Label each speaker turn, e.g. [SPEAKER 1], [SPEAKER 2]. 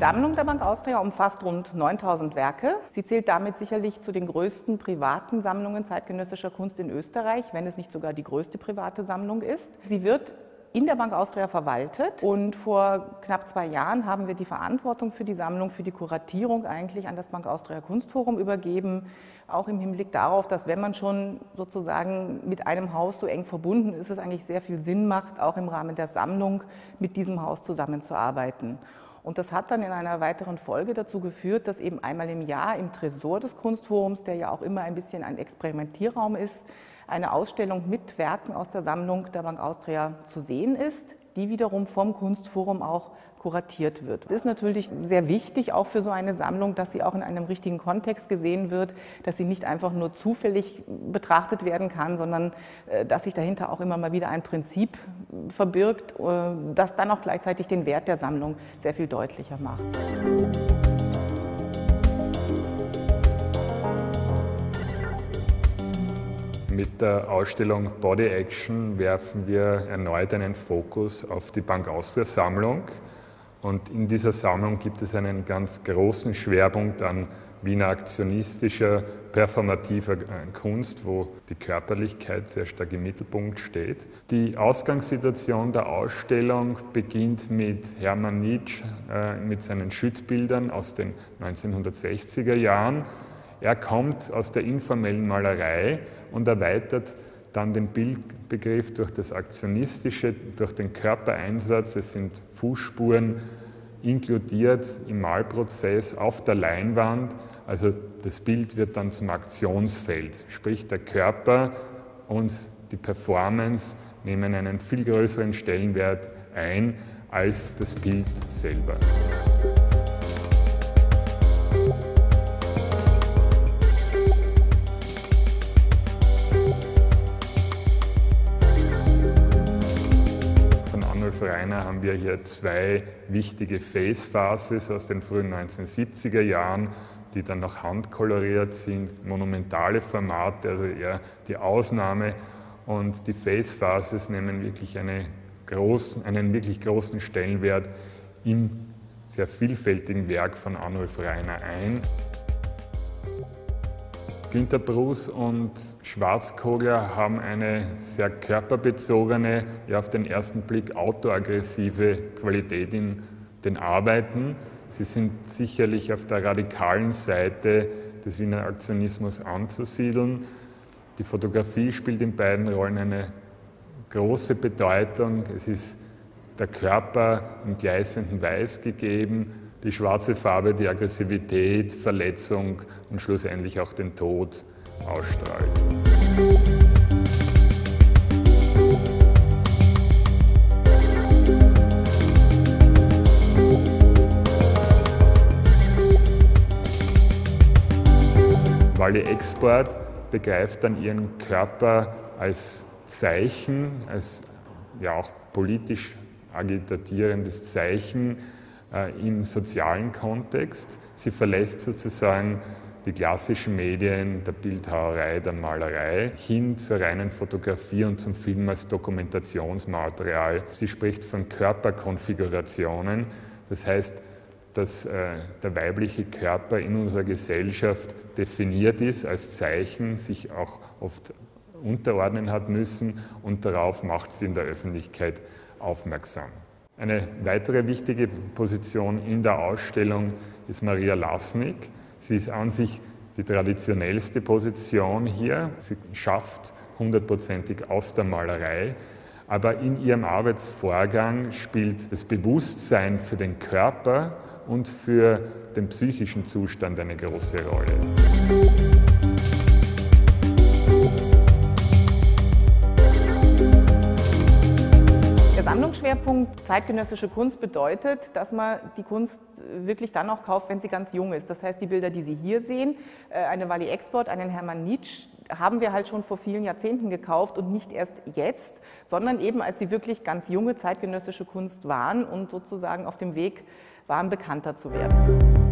[SPEAKER 1] Sammlung der Bank Austria umfasst rund 9000 Werke. Sie zählt damit sicherlich zu den größten privaten Sammlungen zeitgenössischer Kunst in Österreich, wenn es nicht sogar die größte private Sammlung ist. Sie wird in der Bank Austria verwaltet. Und vor knapp zwei Jahren haben wir die Verantwortung für die Sammlung, für die Kuratierung eigentlich an das Bank Austria Kunstforum übergeben. Auch im Hinblick darauf, dass wenn man schon sozusagen mit einem Haus so eng verbunden ist, es eigentlich sehr viel Sinn macht, auch im Rahmen der Sammlung mit diesem Haus zusammenzuarbeiten. Und das hat dann in einer weiteren Folge dazu geführt, dass eben einmal im Jahr im Tresor des Kunstforums, der ja auch immer ein bisschen ein Experimentierraum ist, eine Ausstellung mit Werken aus der Sammlung der Bank Austria zu sehen ist, die wiederum vom Kunstforum auch kuratiert wird. Es ist natürlich sehr wichtig, auch für so eine Sammlung, dass sie auch in einem richtigen Kontext gesehen wird, dass sie nicht einfach nur zufällig betrachtet werden kann, sondern äh, dass sich dahinter auch immer mal wieder ein Prinzip verbirgt, äh, das dann auch gleichzeitig den Wert der Sammlung sehr viel deutlicher macht.
[SPEAKER 2] Mit der Ausstellung Body Action werfen wir erneut einen Fokus auf die Bank Austria Sammlung. Und in dieser Sammlung gibt es einen ganz großen Schwerpunkt an Wiener aktionistischer, performativer Kunst, wo die Körperlichkeit sehr stark im Mittelpunkt steht. Die Ausgangssituation der Ausstellung beginnt mit Hermann Nietzsche äh, mit seinen Schüttbildern aus den 1960er Jahren. Er kommt aus der informellen Malerei und erweitert dann den Bildbegriff durch das Aktionistische, durch den Körpereinsatz. Es sind Fußspuren inkludiert im Malprozess auf der Leinwand. Also das Bild wird dann zum Aktionsfeld, sprich der Körper und die Performance nehmen einen viel größeren Stellenwert ein als das Bild selber. Reiner haben wir hier zwei wichtige Face Faces aus den frühen 1970er Jahren, die dann noch handkoloriert sind, monumentale Formate, also eher die Ausnahme. Und die Face Faces nehmen wirklich eine großen, einen wirklich großen Stellenwert im sehr vielfältigen Werk von Arnulf Reiner ein. Günter Bruß und Schwarzkogler haben eine sehr körperbezogene, ja auf den ersten Blick autoaggressive Qualität in den Arbeiten. Sie sind sicherlich auf der radikalen Seite des Wiener Aktionismus anzusiedeln. Die Fotografie spielt in beiden Rollen eine große Bedeutung. Es ist der Körper im gleißenden Weiß gegeben die schwarze Farbe die Aggressivität, Verletzung und schlussendlich auch den Tod ausstrahlt. Wally Export begreift dann ihren Körper als Zeichen, als ja auch politisch agitierendes Zeichen im sozialen Kontext. Sie verlässt sozusagen die klassischen Medien der Bildhauerei, der Malerei hin zur reinen Fotografie und zum Film als Dokumentationsmaterial. Sie spricht von Körperkonfigurationen, das heißt, dass äh, der weibliche Körper in unserer Gesellschaft definiert ist als Zeichen, sich auch oft unterordnen hat müssen und darauf macht sie in der Öffentlichkeit aufmerksam. Eine weitere wichtige Position in der Ausstellung ist Maria Lasnik. Sie ist an sich die traditionellste Position hier. Sie schafft hundertprozentig aus der Malerei. Aber in ihrem Arbeitsvorgang spielt das Bewusstsein für den Körper und für den psychischen Zustand eine große Rolle.
[SPEAKER 1] Sammlungsschwerpunkt zeitgenössische Kunst bedeutet, dass man die Kunst wirklich dann auch kauft, wenn sie ganz jung ist. Das heißt, die Bilder, die Sie hier sehen, äh, eine Wally Export, einen Hermann Nietzsche, haben wir halt schon vor vielen Jahrzehnten gekauft und nicht erst jetzt, sondern eben als sie wirklich ganz junge zeitgenössische Kunst waren und sozusagen auf dem Weg waren, bekannter zu werden.